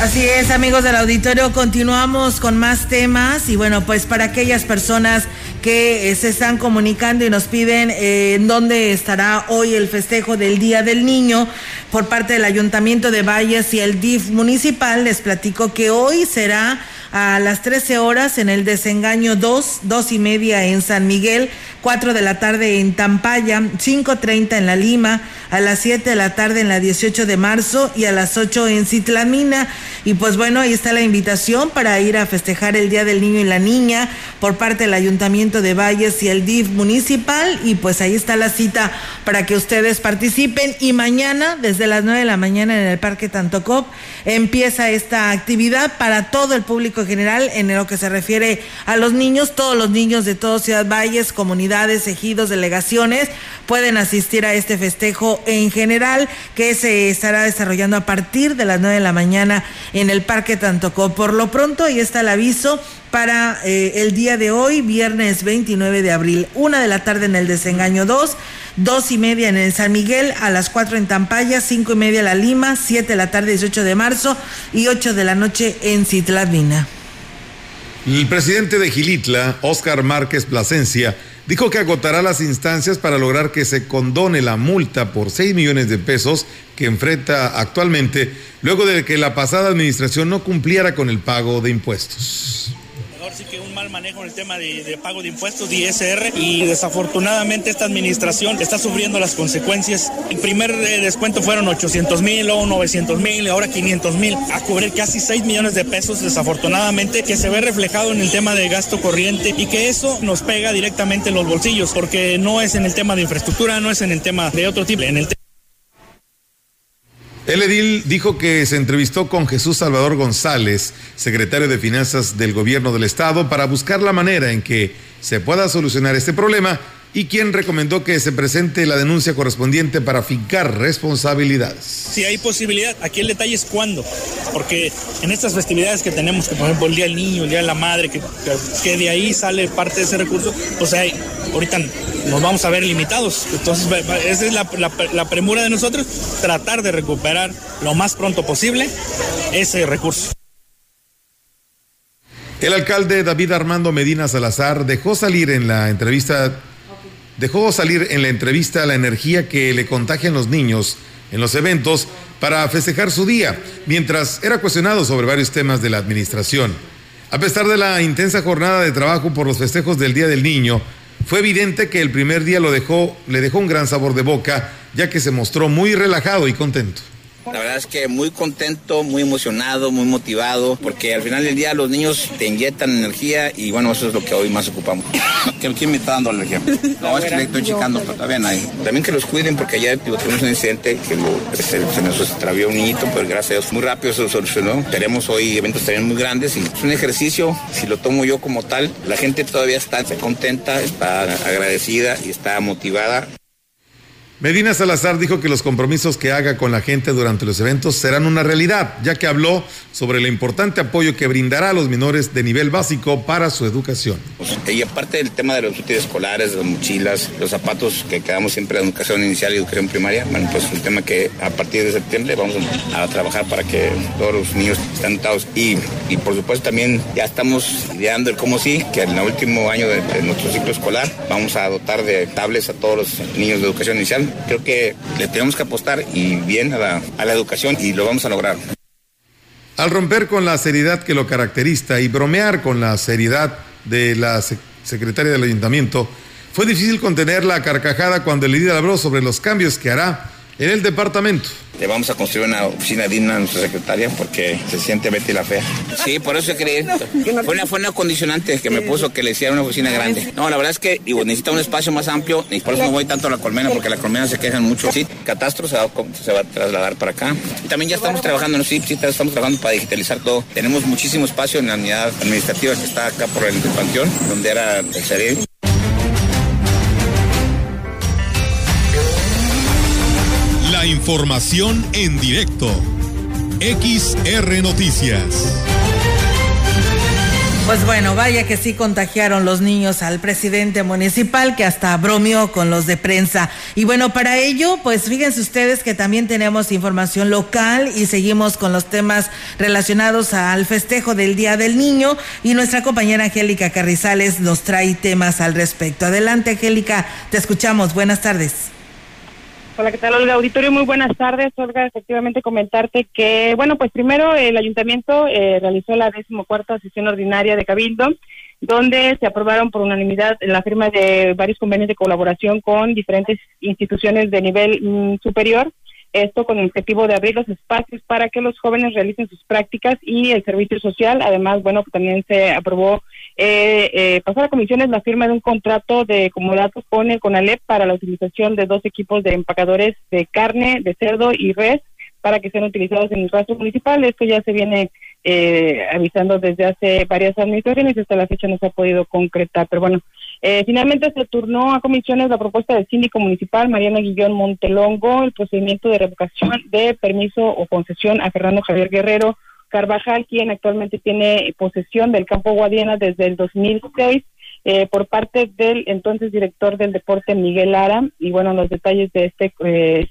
Así es, amigos del auditorio, continuamos con más temas y bueno, pues para aquellas personas que eh, se están comunicando y nos piden eh, en dónde estará hoy el festejo del Día del Niño por parte del Ayuntamiento de Valles y el DIF municipal, les platico que hoy será a las 13 horas en el desengaño 2, dos y media en San Miguel, 4 de la tarde en Tampaya, 5.30 en La Lima, a las 7 de la tarde en la 18 de marzo y a las 8 en Citlamina. Y pues bueno, ahí está la invitación para ir a festejar el Día del Niño y la Niña por parte del Ayuntamiento de Valles y el DIF municipal. Y pues ahí está la cita para que ustedes participen. Y mañana, desde las 9 de la mañana en el Parque Tantocop, empieza esta actividad para todo el público general en lo que se refiere a los niños. Todos los niños de toda Ciudad Valles, comunidades, ejidos, delegaciones pueden asistir a este festejo en general que se estará desarrollando a partir de las 9 de la mañana en el Parque Tantocó. Por lo pronto, ahí está el aviso para eh, el día de hoy, viernes 29 de abril, una de la tarde en el Desengaño 2, dos y media en el San Miguel, a las 4 en Tampaya, cinco y media en La Lima, 7 de la tarde 18 de marzo y 8 de la noche en Citladvina. El presidente de Gilitla, Óscar Márquez Plasencia, dijo que agotará las instancias para lograr que se condone la multa por 6 millones de pesos que enfrenta actualmente luego de que la pasada administración no cumpliera con el pago de impuestos sí que un mal manejo en el tema de, pago de impuestos, de ISR, y desafortunadamente esta administración está sufriendo las consecuencias. El primer eh, descuento fueron 800 mil, luego 900 mil, ahora 500 mil, a cubrir casi 6 millones de pesos, desafortunadamente, que se ve reflejado en el tema de gasto corriente y que eso nos pega directamente en los bolsillos, porque no es en el tema de infraestructura, no es en el tema de otro tipo, en el el edil dijo que se entrevistó con Jesús Salvador González, secretario de Finanzas del Gobierno del Estado, para buscar la manera en que se pueda solucionar este problema y quien recomendó que se presente la denuncia correspondiente para fincar responsabilidades. Si hay posibilidad, aquí el detalle es cuándo, porque en estas festividades que tenemos, que por ejemplo el Día del Niño, el Día de la Madre, que, que, de ahí sale parte de ese recurso, pues hay, ahorita nos vamos a ver limitados. Entonces, esa es la, la premura de nosotros, tratar de recuperar lo más pronto posible ese recurso. El alcalde David Armando Medina Salazar dejó salir en la entrevista dejó salir en la entrevista la energía que le contagian los niños en los eventos para festejar su día, mientras era cuestionado sobre varios temas de la administración. A pesar de la intensa jornada de trabajo por los festejos del Día del Niño, fue evidente que el primer día lo dejó, le dejó un gran sabor de boca, ya que se mostró muy relajado y contento. La verdad es que muy contento, muy emocionado, muy motivado, porque al final del día los niños te inyectan energía y bueno, eso es lo que hoy más ocupamos. ¿Quién me está dando alergia? No, es que le estoy checando, pero no hay. También que los cuiden porque ayer tuvimos un incidente que se, nos extravió un niño, pero gracias a Dios muy rápido se lo solucionó. Tenemos hoy eventos también muy grandes y es un ejercicio, si lo tomo yo como tal, la gente todavía está contenta, está agradecida y está motivada. Medina Salazar dijo que los compromisos que haga con la gente durante los eventos serán una realidad, ya que habló sobre el importante apoyo que brindará a los menores de nivel básico para su educación. Y aparte del tema de los útiles escolares, las mochilas, los zapatos que quedamos siempre en educación inicial y educación primaria, bueno, pues un tema que a partir de septiembre vamos a trabajar para que todos los niños estén dotados y, y por supuesto también ya estamos ideando el cómo sí, que en el último año de, de nuestro ciclo escolar vamos a dotar de tablets a todos los niños de educación inicial creo que le tenemos que apostar y bien a la, a la educación y lo vamos a lograr. Al romper con la seriedad que lo caracteriza y bromear con la seriedad de la secretaria del ayuntamiento, fue difícil contener la carcajada cuando el líder habló sobre los cambios que hará en el departamento. Le vamos a construir una oficina digna a nuestra secretaria porque se siente Betty la fea. Sí, por eso creí. Fue una, fue una condicionante que me puso que le hiciera una oficina grande. No, la verdad es que digo, necesita un espacio más amplio y por eso no voy tanto a la colmena porque la colmena se quejan mucho. Sí, Catastro se va, se va a trasladar para acá. Y también ya estamos trabajando, ¿no? sí, sí, estamos trabajando para digitalizar todo. Tenemos muchísimo espacio en la unidad administrativa que está acá por el panteón, donde era el cerebro. La información en directo. XR Noticias. Pues bueno, vaya que sí contagiaron los niños al presidente municipal que hasta bromeó con los de prensa. Y bueno, para ello, pues fíjense ustedes que también tenemos información local y seguimos con los temas relacionados al festejo del Día del Niño y nuestra compañera Angélica Carrizales nos trae temas al respecto. Adelante, Angélica, te escuchamos. Buenas tardes. Hola, ¿qué tal, Olga? Auditorio, muy buenas tardes. Olga, efectivamente comentarte que, bueno, pues primero el ayuntamiento eh, realizó la decimocuarta sesión ordinaria de Cabildo, donde se aprobaron por unanimidad la firma de varios convenios de colaboración con diferentes instituciones de nivel mm, superior esto con el objetivo de abrir los espacios para que los jóvenes realicen sus prácticas y el servicio social. Además, bueno, también se aprobó eh, eh, pasar a comisiones la firma de un contrato de comodato con el CONALEP para la utilización de dos equipos de empacadores de carne, de cerdo y res para que sean utilizados en el rastro municipal. Esto ya se viene eh, avisando desde hace varias administraciones y hasta la fecha no se ha podido concretar. Pero bueno, eh, finalmente se turnó a comisiones la propuesta del síndico municipal Mariana Guillón Montelongo, el procedimiento de revocación de permiso o concesión a Fernando Javier Guerrero Carvajal, quien actualmente tiene posesión del campo Guadiana desde el 2006. Eh, por parte del entonces director del deporte Miguel Lara y bueno los detalles de este eh,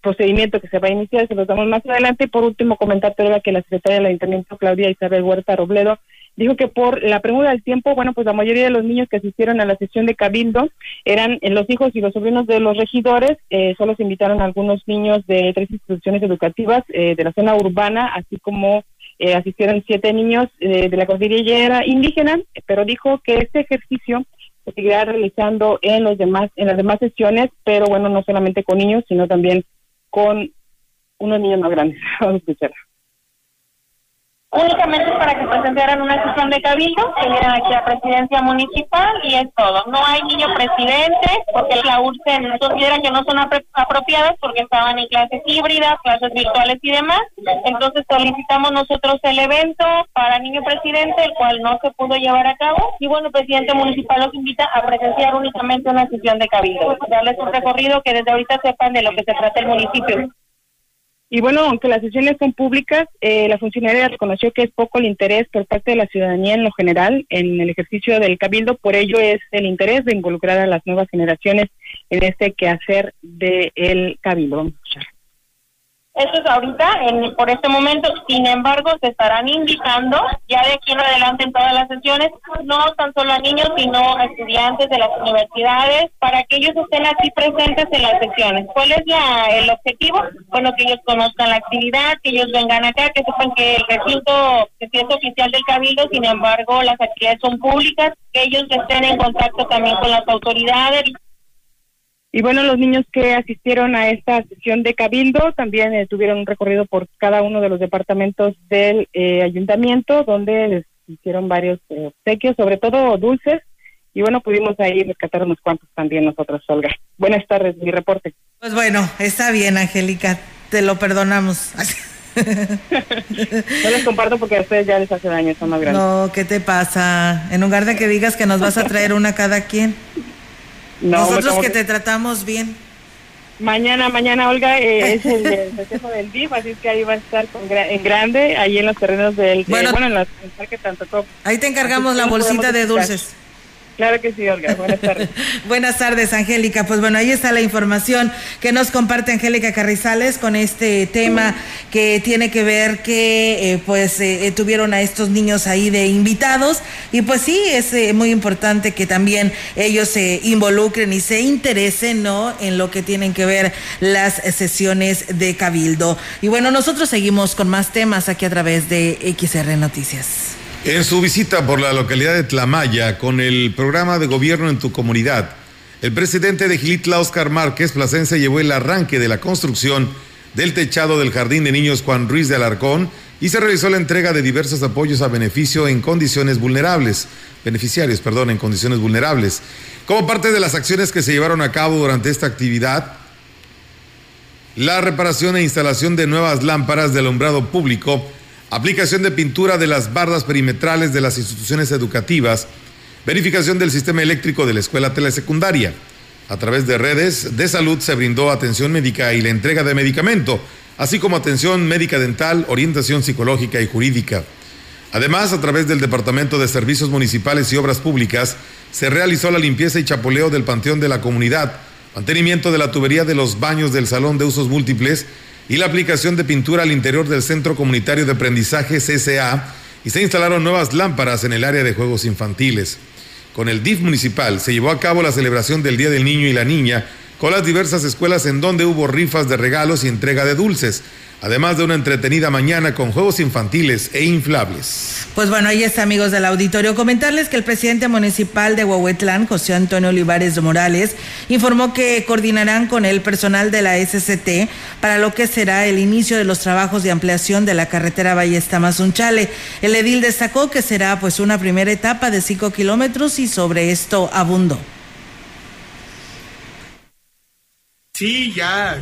procedimiento que se va a iniciar, se los damos más adelante. Y por último, comentarte ahora que la secretaria del Ayuntamiento, Claudia Isabel Huerta Robledo, dijo que por la pregunta del tiempo, bueno, pues la mayoría de los niños que asistieron a la sesión de Cabildo eran eh, los hijos y los sobrinos de los regidores, eh, solo se invitaron algunos niños de tres instituciones educativas eh, de la zona urbana, así como eh, asistieron siete niños de la cordillera indígena, pero dijo que este ejercicio se seguirá realizando en los demás, en las demás sesiones, pero bueno, no solamente con niños, sino también con unos niños más grandes. Vamos a escuchar únicamente para que presentaran una sesión de cabildo, que vienen aquí a presidencia municipal y es todo. No hay niño presidente porque la URSEN considera que no son apropiadas porque estaban en clases híbridas, clases virtuales y demás. Entonces solicitamos nosotros el evento para niño presidente, el cual no se pudo llevar a cabo. Y bueno, el presidente municipal los invita a presenciar únicamente una sesión de cabildo, darles un recorrido que desde ahorita sepan de lo que se trata el municipio. Y bueno, aunque las sesiones son públicas, eh, la funcionaria reconoció que es poco el interés por parte de la ciudadanía en lo general en el ejercicio del cabildo, por ello es el interés de involucrar a las nuevas generaciones en este quehacer del el cabildo. Eso es ahorita, en, por este momento. Sin embargo, se estarán invitando ya de aquí en adelante en todas las sesiones, no tan solo a niños, sino a estudiantes de las universidades, para que ellos estén aquí presentes en las sesiones. ¿Cuál es la, el objetivo? Bueno, que ellos conozcan la actividad, que ellos vengan acá, que sepan que el recinto que sí es oficial del Cabildo, sin embargo, las actividades son públicas, que ellos estén en contacto también con las autoridades, y bueno, los niños que asistieron a esta sesión de Cabildo también eh, tuvieron un recorrido por cada uno de los departamentos del eh, ayuntamiento, donde les hicieron varios eh, obsequios, sobre todo dulces. Y bueno, pudimos ahí rescatar unos cuantos también nosotros, Olga. Buenas tardes, mi reporte. Pues bueno, está bien, Angélica, te lo perdonamos. no les comparto porque a ustedes ya les hace daño, son más grandes. No, ¿qué te pasa? En lugar de que digas que nos vas a traer una cada quien. Nosotros que te tratamos bien. Mañana, mañana, Olga, eh, es el, festejo del DIF, así que ahí va a estar en grande, ahí en los terrenos del... Bueno, bueno en, el parque tanto Ahí te encargamos la bolsita de dulces. Claro que sí, Olga. Buenas tardes. Buenas tardes, Angélica. Pues bueno, ahí está la información que nos comparte Angélica Carrizales con este tema que tiene que ver que eh, pues eh, eh, tuvieron a estos niños ahí de invitados y pues sí, es muy importante que también ellos se involucren y se interesen, ¿no? En lo que tienen que ver las sesiones de Cabildo. Y bueno, nosotros seguimos con más temas aquí a través de XR Noticias. En su visita por la localidad de Tlamaya con el programa de gobierno en tu comunidad, el presidente de Gilitla, Oscar Márquez Plasencia, llevó el arranque de la construcción del techado del Jardín de Niños Juan Ruiz de Alarcón y se realizó la entrega de diversos apoyos a beneficio en condiciones vulnerables, beneficiarios, perdón, en condiciones vulnerables. Como parte de las acciones que se llevaron a cabo durante esta actividad, la reparación e instalación de nuevas lámparas de alumbrado público, aplicación de pintura de las bardas perimetrales de las instituciones educativas, verificación del sistema eléctrico de la escuela telesecundaria. A través de redes de salud se brindó atención médica y la entrega de medicamento, así como atención médica dental, orientación psicológica y jurídica. Además, a través del Departamento de Servicios Municipales y Obras Públicas, se realizó la limpieza y chapoleo del panteón de la comunidad, mantenimiento de la tubería de los baños del Salón de Usos Múltiples y la aplicación de pintura al interior del Centro Comunitario de Aprendizaje CCA y se instalaron nuevas lámparas en el área de juegos infantiles. Con el DIF municipal se llevó a cabo la celebración del Día del Niño y la Niña con las diversas escuelas en donde hubo rifas de regalos y entrega de dulces además de una entretenida mañana con juegos infantiles e inflables. Pues bueno, ahí está, amigos del auditorio. Comentarles que el presidente municipal de Huehuetlán, José Antonio Olivares de Morales, informó que coordinarán con el personal de la SCT para lo que será el inicio de los trabajos de ampliación de la carretera Ballesta-Mazunchale. El edil destacó que será pues una primera etapa de cinco kilómetros y sobre esto abundó. Sí, ya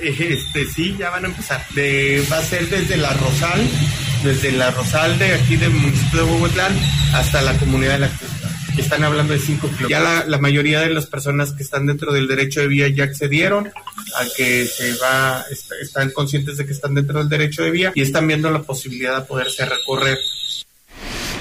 este, sí, ya van a empezar. De, va a ser desde la Rosal, desde la Rosal de aquí del municipio de Huehuetlán hasta la comunidad de la Están hablando de 5 kilómetros. Ya la, mayoría de las personas que están dentro del derecho de vía ya accedieron a que se va, están conscientes de que están dentro del derecho de vía y están viendo la posibilidad de poderse recorrer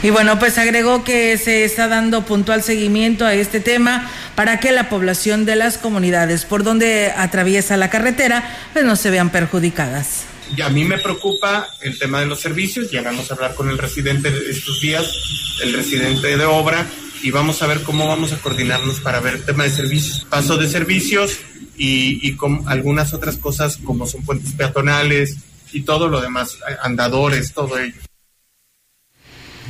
y bueno, pues agregó que se está dando puntual seguimiento a este tema para que la población de las comunidades por donde atraviesa la carretera pues no se vean perjudicadas. Y a mí me preocupa el tema de los servicios, ya vamos a hablar con el residente estos días, el residente de obra, y vamos a ver cómo vamos a coordinarnos para ver el tema de servicios, paso de servicios y, y con algunas otras cosas como son puentes peatonales y todo lo demás, andadores, todo ello.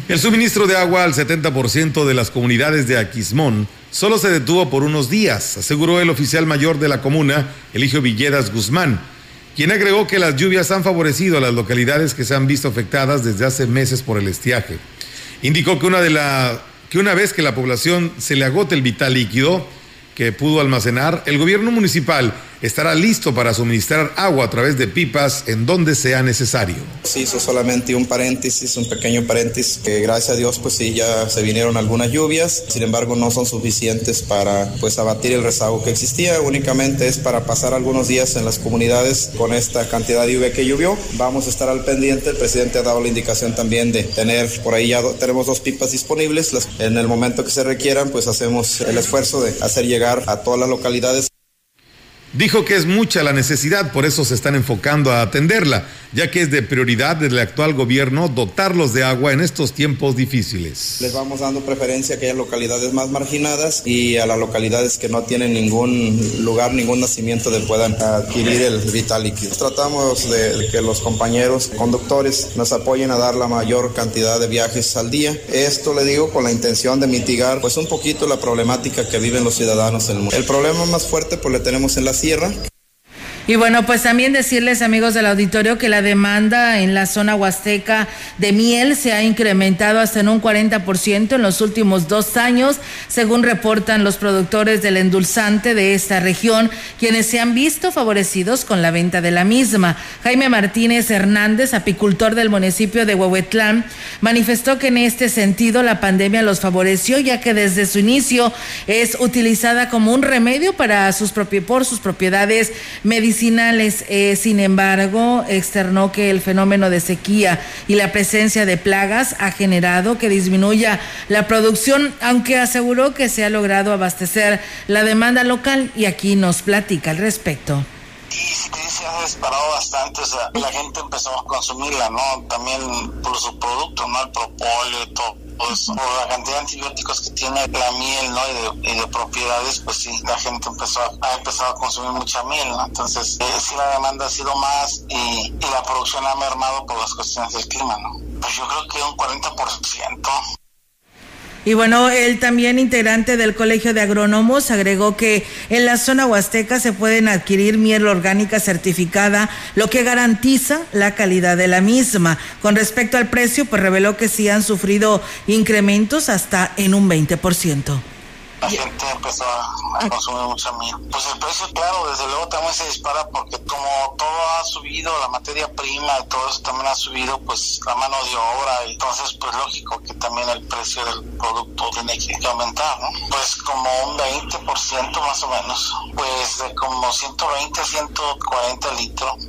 El suministro de agua al 70% de las comunidades de Aquismón solo se detuvo por unos días, aseguró el oficial mayor de la comuna, Eligio Villedas Guzmán, quien agregó que las lluvias han favorecido a las localidades que se han visto afectadas desde hace meses por el estiaje. Indicó que una, de que una vez que la población se le agote el vital líquido que pudo almacenar, el gobierno municipal estará listo para suministrar agua a través de pipas en donde sea necesario. Se hizo solamente un paréntesis, un pequeño paréntesis, que gracias a Dios pues sí ya se vinieron algunas lluvias, sin embargo no son suficientes para pues abatir el rezago que existía, únicamente es para pasar algunos días en las comunidades con esta cantidad de lluvia que llovió. Vamos a estar al pendiente, el presidente ha dado la indicación también de tener por ahí ya tenemos dos pipas disponibles, en el momento que se requieran pues hacemos el esfuerzo de hacer llegar a todas las localidades. Dijo que es mucha la necesidad, por eso se están enfocando a atenderla, ya que es de prioridad del actual gobierno dotarlos de agua en estos tiempos difíciles. Les vamos dando preferencia a aquellas localidades más marginadas y a las localidades que no tienen ningún lugar, ningún nacimiento de puedan adquirir el vital líquido. Tratamos de que los compañeros conductores nos apoyen a dar la mayor cantidad de viajes al día. Esto le digo con la intención de mitigar pues un poquito la problemática que viven los ciudadanos en el mundo. El problema más fuerte pues le tenemos en la tierra. Y bueno, pues también decirles, amigos del auditorio, que la demanda en la zona huasteca de miel se ha incrementado hasta en un 40% en los últimos dos años, según reportan los productores del endulzante de esta región, quienes se han visto favorecidos con la venta de la misma. Jaime Martínez Hernández, apicultor del municipio de Huehuetlán, manifestó que en este sentido la pandemia los favoreció, ya que desde su inicio es utilizada como un remedio para sus por sus propiedades medicinales eh, sin embargo, externó que el fenómeno de sequía y la presencia de plagas ha generado que disminuya la producción, aunque aseguró que se ha logrado abastecer la demanda local y aquí nos platica al respecto se ha disparado bastante, o sea, la gente empezó a consumirla, ¿no? También por su producto, ¿no? El propóleo y todo pues por la cantidad de antibióticos que tiene la miel, ¿no? Y de, propiedades, pues sí, la gente empezó a, ha empezado a consumir mucha miel, ¿no? Entonces, eh, sí la demanda ha sido más y, y, la producción ha mermado por las cuestiones del clima, ¿no? Pues yo creo que un 40%. Y bueno, él también integrante del Colegio de Agrónomos agregó que en la zona huasteca se pueden adquirir miel orgánica certificada, lo que garantiza la calidad de la misma. Con respecto al precio, pues reveló que sí han sufrido incrementos hasta en un 20% la gente empezó a, consumir mucha miel. Pues el precio, claro, desde luego también se dispara porque como todo ha subido, la materia prima y todo eso también ha subido, pues la mano de obra, entonces pues lógico que también el precio del producto tiene que aumentar, ¿no? Pues como un 20% más o menos, pues de como 120 a 140 litros.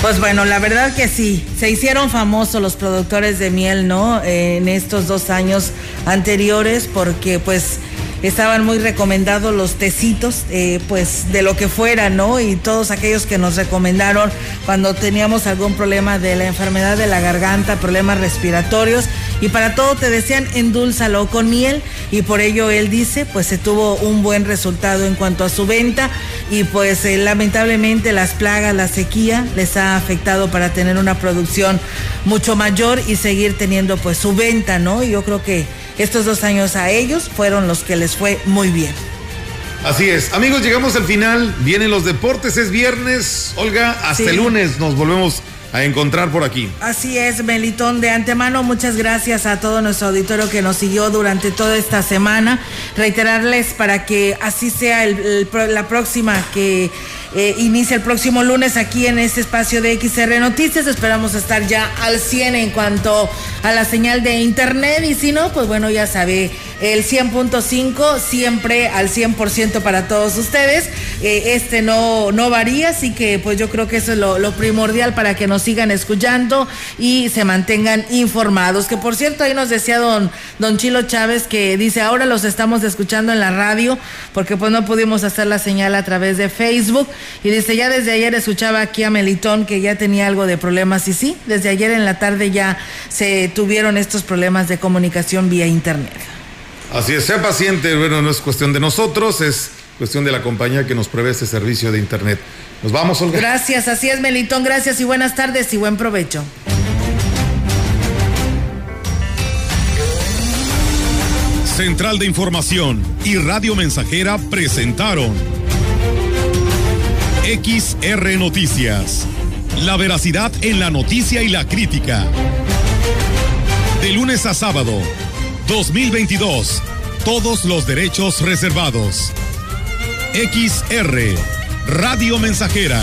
Pues bueno, la verdad que sí, se hicieron famosos los productores de miel, ¿no? en estos dos años anteriores, porque pues estaban muy recomendados los tecitos, eh, pues de lo que fuera, ¿no? Y todos aquellos que nos recomendaron cuando teníamos algún problema de la enfermedad de la garganta, problemas respiratorios, y para todo te decían endulzalo con miel, y por ello él dice, pues se tuvo un buen resultado en cuanto a su venta, y pues eh, lamentablemente las plagas, la sequía les ha afectado para tener una producción mucho mayor y seguir teniendo pues su venta, ¿no? Y yo creo que estos dos años a ellos fueron los que les fue muy bien. Así es. Amigos, llegamos al final. Vienen los deportes, es viernes. Olga, hasta el lunes nos volvemos a encontrar por aquí. Así es, Melitón. De antemano, muchas gracias a todo nuestro auditorio que nos siguió durante toda esta semana. Reiterarles para que así sea la próxima que eh, inicia el próximo lunes aquí en este espacio de XR Noticias. Esperamos estar ya al 100 en cuanto a la señal de internet y si no, pues bueno, ya sabe, el 100.5 siempre al 100% para todos ustedes. Eh, este no, no varía, así que pues yo creo que eso es lo, primordial para que nos sigan escuchando y se mantengan informados. Que por cierto, ahí nos decía don, don Chilo Chávez que dice, ahora los estamos escuchando en la radio porque pues no pudimos hacer la señal a través de Facebook. Y dice, ya desde ayer escuchaba aquí a Melitón que ya tenía algo de problemas. Y sí, desde ayer en la tarde ya se tuvieron estos problemas de comunicación vía internet. Así es, sea paciente, bueno, no es cuestión de nosotros, es cuestión de la compañía que nos provee este servicio de internet. Nos vamos, Olga. Gracias, así es, Melitón, gracias y buenas tardes y buen provecho. Central de Información y Radio Mensajera presentaron XR Noticias. La veracidad en la noticia y la crítica. De lunes a sábado, 2022. Todos los derechos reservados. XR, Radio Mensajera.